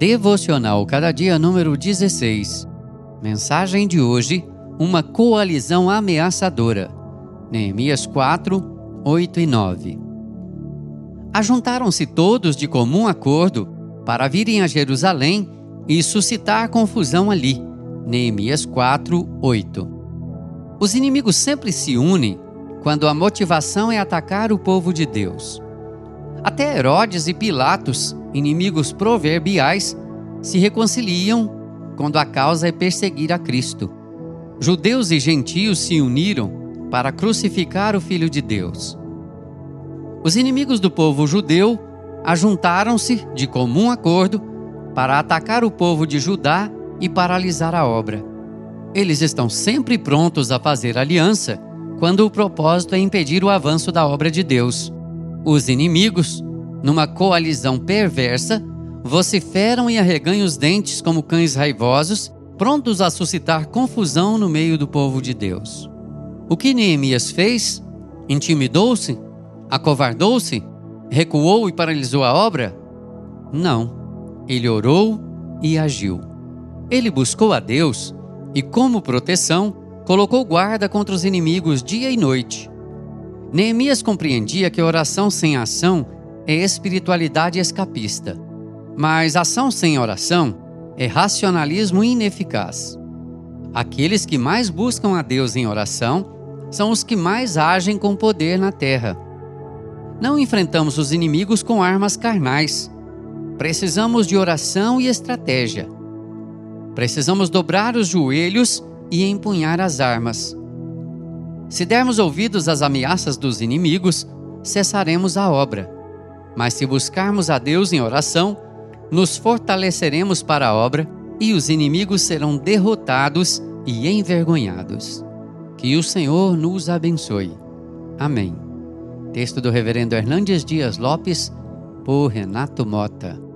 Devocional Cada Dia número 16. Mensagem de hoje: Uma coalizão ameaçadora. Neemias 4, 8 e 9. Ajuntaram-se todos de comum acordo para virem a Jerusalém e suscitar confusão ali. Neemias 4, 8. Os inimigos sempre se unem quando a motivação é atacar o povo de Deus. Até Herodes e Pilatos, inimigos proverbiais, se reconciliam quando a causa é perseguir a Cristo. Judeus e gentios se uniram para crucificar o Filho de Deus. Os inimigos do povo judeu ajuntaram-se de comum acordo para atacar o povo de Judá e paralisar a obra. Eles estão sempre prontos a fazer aliança quando o propósito é impedir o avanço da obra de Deus. Os inimigos, numa coalizão perversa, vociferam e arreganham os dentes como cães raivosos, prontos a suscitar confusão no meio do povo de Deus. O que Neemias fez? Intimidou-se? Acovardou-se? Recuou e paralisou a obra? Não. Ele orou e agiu. Ele buscou a Deus e, como proteção, colocou guarda contra os inimigos dia e noite. Neemias compreendia que oração sem ação é espiritualidade escapista, mas ação sem oração é racionalismo ineficaz. Aqueles que mais buscam a Deus em oração são os que mais agem com poder na terra. Não enfrentamos os inimigos com armas carnais. Precisamos de oração e estratégia. Precisamos dobrar os joelhos e empunhar as armas. Se dermos ouvidos às ameaças dos inimigos, cessaremos a obra. Mas se buscarmos a Deus em oração, nos fortaleceremos para a obra e os inimigos serão derrotados e envergonhados. Que o Senhor nos abençoe. Amém. Texto do Reverendo Hernandes Dias Lopes, por Renato Mota.